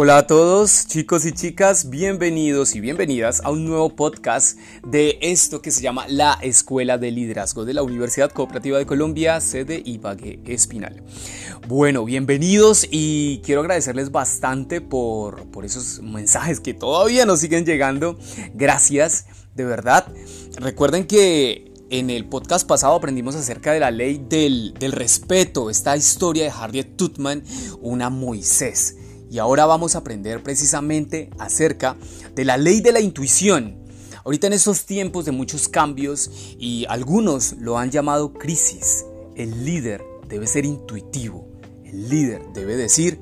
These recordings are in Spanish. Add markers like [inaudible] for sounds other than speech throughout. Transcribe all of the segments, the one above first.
Hola a todos chicos y chicas, bienvenidos y bienvenidas a un nuevo podcast de esto que se llama La Escuela de Liderazgo de la Universidad Cooperativa de Colombia, sede Ibagué Espinal. Bueno, bienvenidos y quiero agradecerles bastante por, por esos mensajes que todavía nos siguen llegando. Gracias, de verdad. Recuerden que en el podcast pasado aprendimos acerca de la ley del, del respeto, esta historia de Harriet Tubman, una Moisés. Y ahora vamos a aprender precisamente acerca de la ley de la intuición. Ahorita en estos tiempos de muchos cambios y algunos lo han llamado crisis, el líder debe ser intuitivo. El líder debe decir,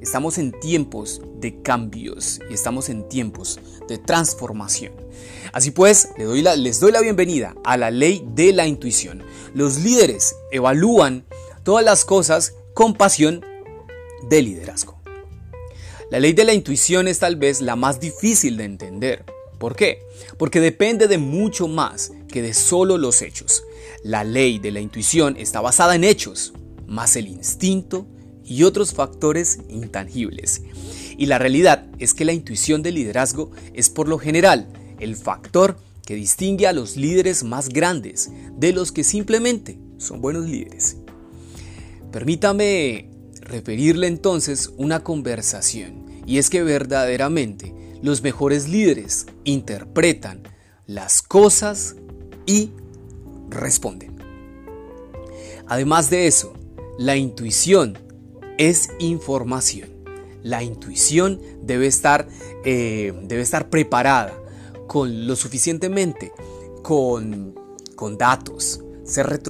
estamos en tiempos de cambios y estamos en tiempos de transformación. Así pues, les doy, la, les doy la bienvenida a la ley de la intuición. Los líderes evalúan todas las cosas con pasión de liderazgo. La ley de la intuición es tal vez la más difícil de entender. ¿Por qué? Porque depende de mucho más que de solo los hechos. La ley de la intuición está basada en hechos, más el instinto y otros factores intangibles. Y la realidad es que la intuición del liderazgo es por lo general el factor que distingue a los líderes más grandes de los que simplemente son buenos líderes. Permítame referirle entonces una conversación, y es que verdaderamente los mejores líderes interpretan las cosas y responden. Además de eso, la intuición es información. La intuición debe estar, eh, debe estar preparada con lo suficientemente con, con datos,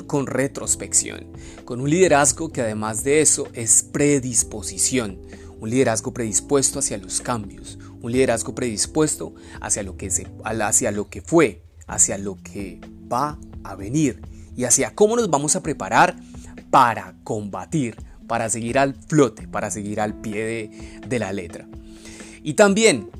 con retrospección, con un liderazgo que además de eso es predisposición, un liderazgo predispuesto hacia los cambios, un liderazgo predispuesto hacia lo que, se, hacia lo que fue, hacia lo que va a venir y hacia cómo nos vamos a preparar para combatir, para seguir al flote, para seguir al pie de, la letra. Y también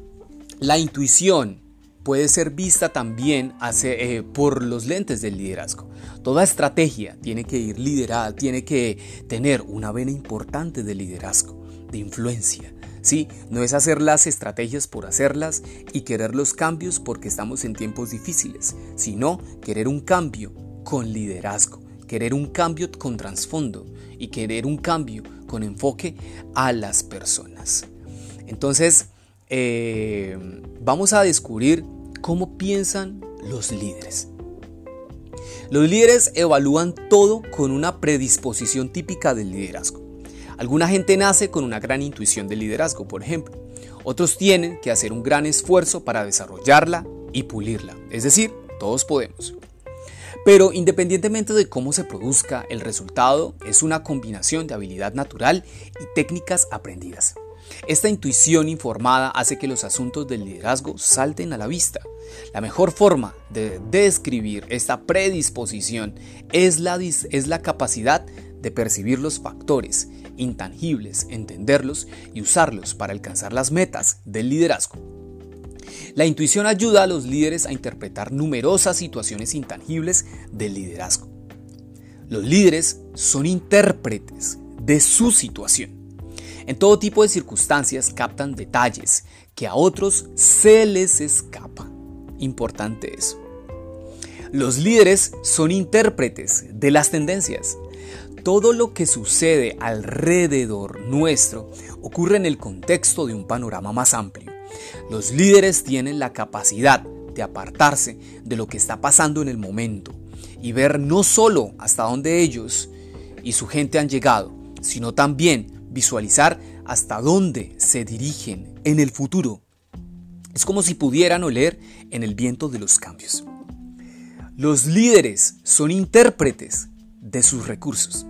la intuición puede ser vista también eh, por los lentes del liderazgo. Toda estrategia tiene que ir liderada, tiene que tener una vena importante de liderazgo, de influencia. ¿sí? No es hacer las estrategias por hacerlas y querer los cambios porque estamos en tiempos difíciles, sino querer un cambio con liderazgo, querer un cambio con trasfondo y querer un cambio con enfoque a las personas. Entonces, eh, vamos a descubrir cómo piensan los líderes. Los líderes evalúan todo con una predisposición típica del liderazgo. Alguna gente nace con una gran intuición del liderazgo, por ejemplo. Otros tienen que hacer un gran esfuerzo para desarrollarla y pulirla. Es decir, todos podemos. Pero independientemente de cómo se produzca, el resultado es una combinación de habilidad natural y técnicas aprendidas. Esta intuición informada hace que los asuntos del liderazgo salten a la vista. La mejor forma de describir esta predisposición es la, es la capacidad de percibir los factores intangibles, entenderlos y usarlos para alcanzar las metas del liderazgo. La intuición ayuda a los líderes a interpretar numerosas situaciones intangibles del liderazgo. Los líderes son intérpretes de su situación. En todo tipo de circunstancias captan detalles que a otros se les escapa. Importante eso. Los líderes son intérpretes de las tendencias. Todo lo que sucede alrededor nuestro ocurre en el contexto de un panorama más amplio. Los líderes tienen la capacidad de apartarse de lo que está pasando en el momento y ver no solo hasta dónde ellos y su gente han llegado, sino también visualizar hasta dónde se dirigen en el futuro. Es como si pudieran oler en el viento de los cambios. Los líderes son intérpretes de sus recursos.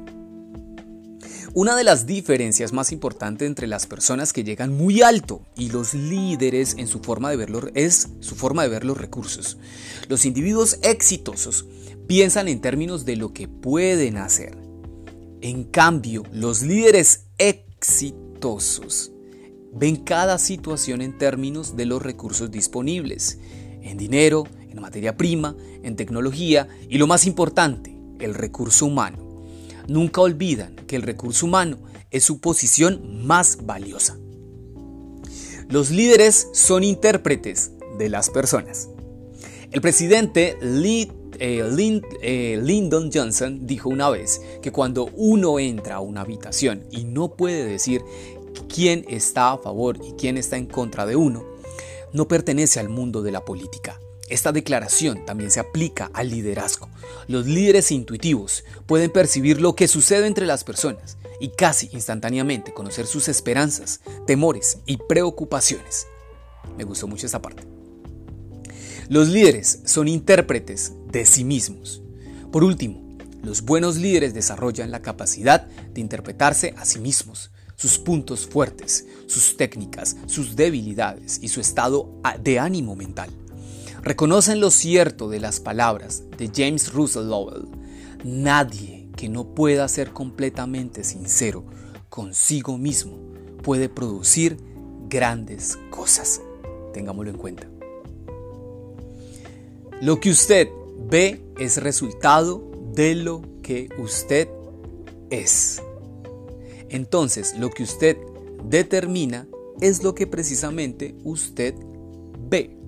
Una de las diferencias más importantes entre las personas que llegan muy alto y los líderes en su forma de verlo es su forma de ver los recursos. Los individuos exitosos piensan en términos de lo que pueden hacer. En cambio, los líderes exitosos ven cada situación en términos de los recursos disponibles, en dinero, en materia prima, en tecnología y lo más importante, el recurso humano. Nunca olvidan que el recurso humano es su posición más valiosa. Los líderes son intérpretes de las personas. El presidente eh, eh, Lyndon Johnson dijo una vez que cuando uno entra a una habitación y no puede decir quién está a favor y quién está en contra de uno, no pertenece al mundo de la política. Esta declaración también se aplica al liderazgo. Los líderes intuitivos pueden percibir lo que sucede entre las personas y casi instantáneamente conocer sus esperanzas, temores y preocupaciones. Me gustó mucho esta parte. Los líderes son intérpretes de sí mismos. Por último, los buenos líderes desarrollan la capacidad de interpretarse a sí mismos, sus puntos fuertes, sus técnicas, sus debilidades y su estado de ánimo mental. Reconocen lo cierto de las palabras de James Russell Lowell. Nadie que no pueda ser completamente sincero consigo mismo puede producir grandes cosas. Tengámoslo en cuenta. Lo que usted ve es resultado de lo que usted es. Entonces, lo que usted determina es lo que precisamente usted ve.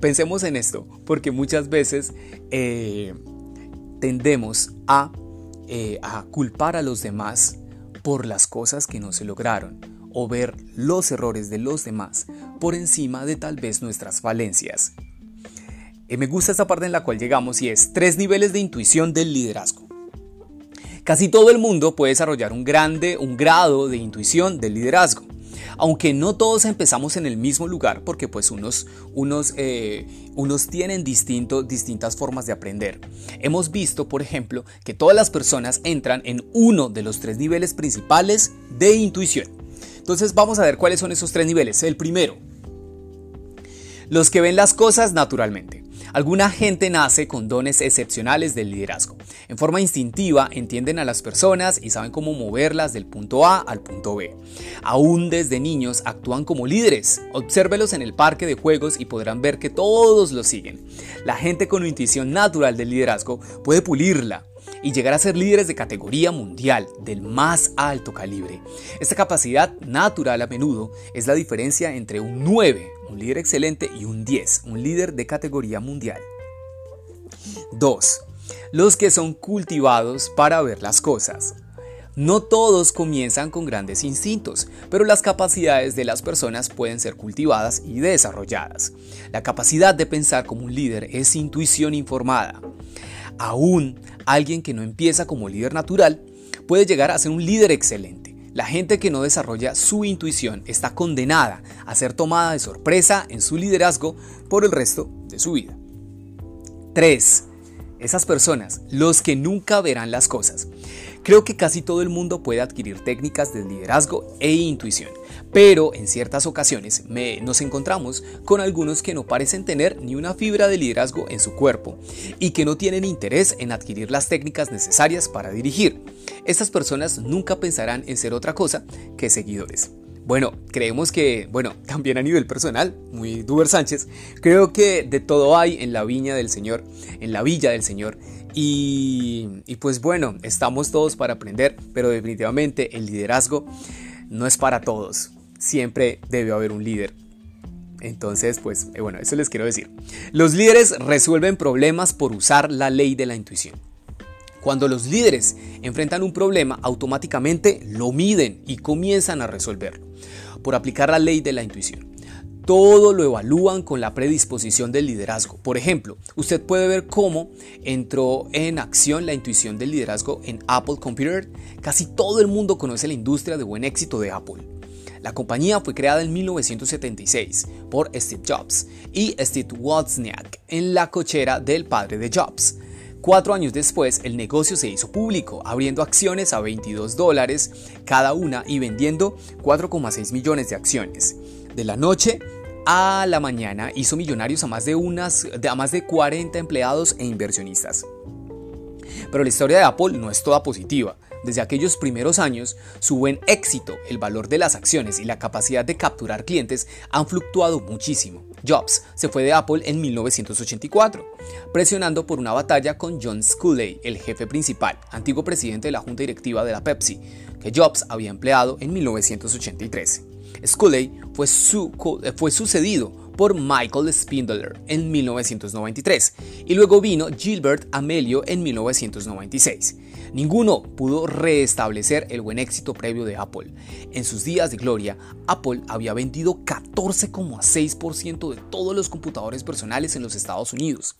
Pensemos en esto, porque muchas veces eh, tendemos a, eh, a culpar a los demás por las cosas que no se lograron o ver los errores de los demás por encima de tal vez nuestras falencias. Y me gusta esta parte en la cual llegamos y es tres niveles de intuición del liderazgo. Casi todo el mundo puede desarrollar un grande, un grado de intuición del liderazgo aunque no todos empezamos en el mismo lugar porque pues unos, unos, eh, unos tienen distintas formas de aprender. Hemos visto, por ejemplo, que todas las personas entran en uno de los tres niveles principales de intuición. Entonces vamos a ver cuáles son esos tres niveles. El primero, los que ven las cosas naturalmente. Alguna gente nace con dones excepcionales del liderazgo. En forma instintiva entienden a las personas y saben cómo moverlas del punto A al punto B. Aún desde niños actúan como líderes. Obsérvelos en el parque de juegos y podrán ver que todos los siguen. La gente con intuición natural del liderazgo puede pulirla, y llegar a ser líderes de categoría mundial del más alto calibre. Esta capacidad natural a menudo es la diferencia entre un 9, un líder excelente, y un 10, un líder de categoría mundial. 2. Los que son cultivados para ver las cosas. No todos comienzan con grandes instintos, pero las capacidades de las personas pueden ser cultivadas y desarrolladas. La capacidad de pensar como un líder es intuición informada. Aún alguien que no empieza como líder natural puede llegar a ser un líder excelente. La gente que no desarrolla su intuición está condenada a ser tomada de sorpresa en su liderazgo por el resto de su vida. 3. Esas personas, los que nunca verán las cosas. Creo que casi todo el mundo puede adquirir técnicas de liderazgo e intuición, pero en ciertas ocasiones nos encontramos con algunos que no parecen tener ni una fibra de liderazgo en su cuerpo y que no tienen interés en adquirir las técnicas necesarias para dirigir. Estas personas nunca pensarán en ser otra cosa que seguidores. Bueno, creemos que, bueno, [laughs] también a nivel personal, muy Duber Sánchez, creo que de todo hay en la viña del Señor, en la villa del Señor. Y, y pues bueno, estamos todos para aprender, pero definitivamente el liderazgo no es para todos. Siempre debe haber un líder. Entonces, pues eh, bueno, eso les quiero decir. Los líderes resuelven problemas por usar la ley de la intuición. Cuando los líderes enfrentan un problema, automáticamente lo miden y comienzan a resolverlo por aplicar la ley de la intuición. Todo lo evalúan con la predisposición del liderazgo. Por ejemplo, usted puede ver cómo entró en acción la intuición del liderazgo en Apple Computer. Casi todo el mundo conoce la industria de buen éxito de Apple. La compañía fue creada en 1976 por Steve Jobs y Steve Wozniak en la cochera del padre de Jobs. Cuatro años después, el negocio se hizo público, abriendo acciones a 22 dólares cada una y vendiendo 4,6 millones de acciones. De la noche a la mañana hizo millonarios a más de, unas, a más de 40 empleados e inversionistas. Pero la historia de Apple no es toda positiva. Desde aquellos primeros años, su buen éxito, el valor de las acciones y la capacidad de capturar clientes han fluctuado muchísimo. Jobs se fue de Apple en 1984, presionando por una batalla con John Sculley, el jefe principal, antiguo presidente de la junta directiva de la Pepsi, que Jobs había empleado en 1983. Scully fue, fue sucedido por Michael Spindler en 1993 y luego vino Gilbert Amelio en 1996. Ninguno pudo restablecer el buen éxito previo de Apple. En sus días de gloria, Apple había vendido 14,6% de todos los computadores personales en los Estados Unidos.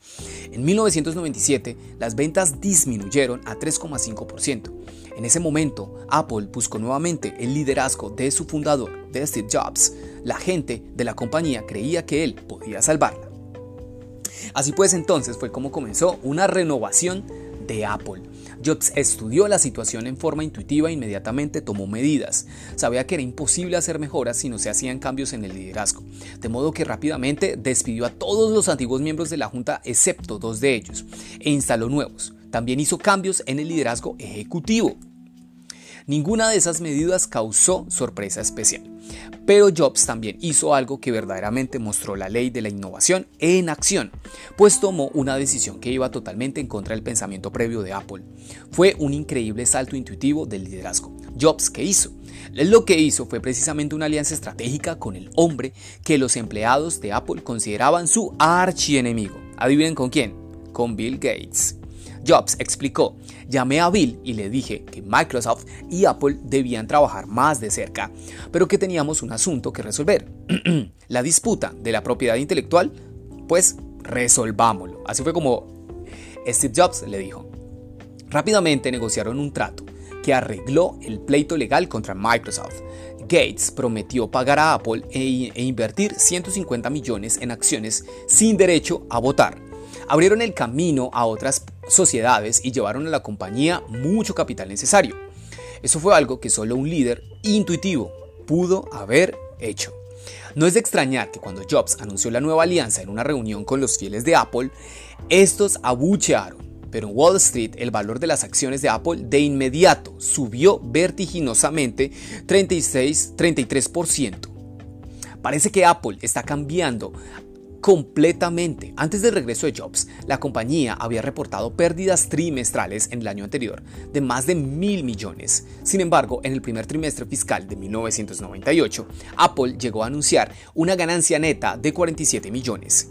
En 1997, las ventas disminuyeron a 3,5%. En ese momento, Apple buscó nuevamente el liderazgo de su fundador, Steve Jobs. La gente de la compañía creía que él podía salvarla. Así pues entonces fue como comenzó una renovación de Apple. Jobs estudió la situación en forma intuitiva e inmediatamente tomó medidas. Sabía que era imposible hacer mejoras si no se hacían cambios en el liderazgo, de modo que rápidamente despidió a todos los antiguos miembros de la Junta excepto dos de ellos e instaló nuevos. También hizo cambios en el liderazgo ejecutivo. Ninguna de esas medidas causó sorpresa especial. Pero Jobs también hizo algo que verdaderamente mostró la ley de la innovación en acción, pues tomó una decisión que iba totalmente en contra del pensamiento previo de Apple. Fue un increíble salto intuitivo del liderazgo. Jobs, ¿qué hizo? Lo que hizo fue precisamente una alianza estratégica con el hombre que los empleados de Apple consideraban su archienemigo. ¿Adivinen con quién? Con Bill Gates. Jobs explicó, llamé a Bill y le dije que Microsoft y Apple debían trabajar más de cerca, pero que teníamos un asunto que resolver. [clears throat] la disputa de la propiedad intelectual, pues resolvámoslo. Así fue como Steve Jobs le dijo. Rápidamente negociaron un trato que arregló el pleito legal contra Microsoft. Gates prometió pagar a Apple e, e invertir 150 millones en acciones sin derecho a votar abrieron el camino a otras sociedades y llevaron a la compañía mucho capital necesario. Eso fue algo que solo un líder intuitivo pudo haber hecho. No es de extrañar que cuando Jobs anunció la nueva alianza en una reunión con los fieles de Apple, estos abuchearon, pero en Wall Street el valor de las acciones de Apple de inmediato subió vertiginosamente 36-33%. Parece que Apple está cambiando completamente. Antes del regreso de Jobs, la compañía había reportado pérdidas trimestrales en el año anterior de más de mil millones. Sin embargo, en el primer trimestre fiscal de 1998, Apple llegó a anunciar una ganancia neta de 47 millones.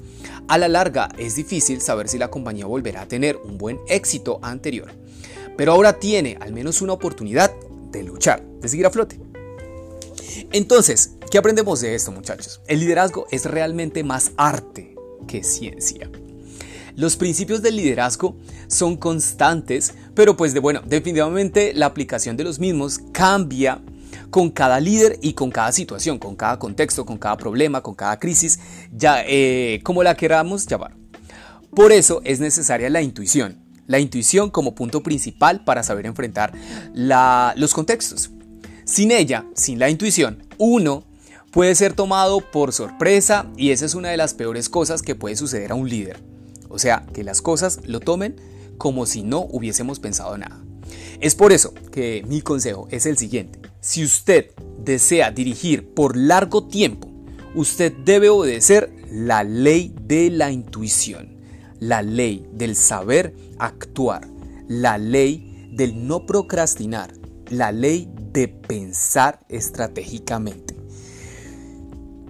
A la larga, es difícil saber si la compañía volverá a tener un buen éxito anterior, pero ahora tiene al menos una oportunidad de luchar, de seguir a flote. Entonces, ¿qué aprendemos de esto muchachos? El liderazgo es realmente más arte que ciencia. Los principios del liderazgo son constantes, pero pues de bueno, definitivamente la aplicación de los mismos cambia con cada líder y con cada situación, con cada contexto, con cada problema, con cada crisis, ya eh, como la queramos llamar. Por eso es necesaria la intuición, la intuición como punto principal para saber enfrentar los contextos. Sin ella, sin la intuición, uno puede ser tomado por sorpresa y esa es una de las peores cosas que puede suceder a un líder. O sea, que las cosas lo tomen como si no hubiésemos pensado nada. Es por eso que mi consejo es el siguiente. Si usted desea dirigir por largo tiempo, usted debe obedecer la ley de la intuición, la ley del saber actuar, la ley del no procrastinar, la ley de pensar estratégicamente.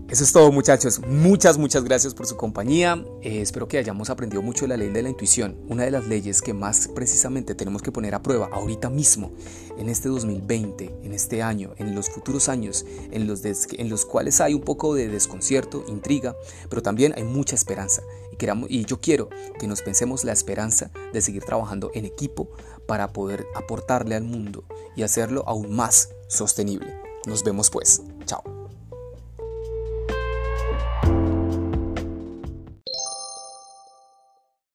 Eso es todo muchachos, muchas muchas gracias por su compañía, eh, espero que hayamos aprendido mucho de la ley de la intuición, una de las leyes que más precisamente tenemos que poner a prueba ahorita mismo, en este 2020, en este año, en los futuros años, en los, en los cuales hay un poco de desconcierto, intriga, pero también hay mucha esperanza y, queramos, y yo quiero que nos pensemos la esperanza de seguir trabajando en equipo para poder aportarle al mundo y hacerlo aún más sostenible. Nos vemos pues, chao.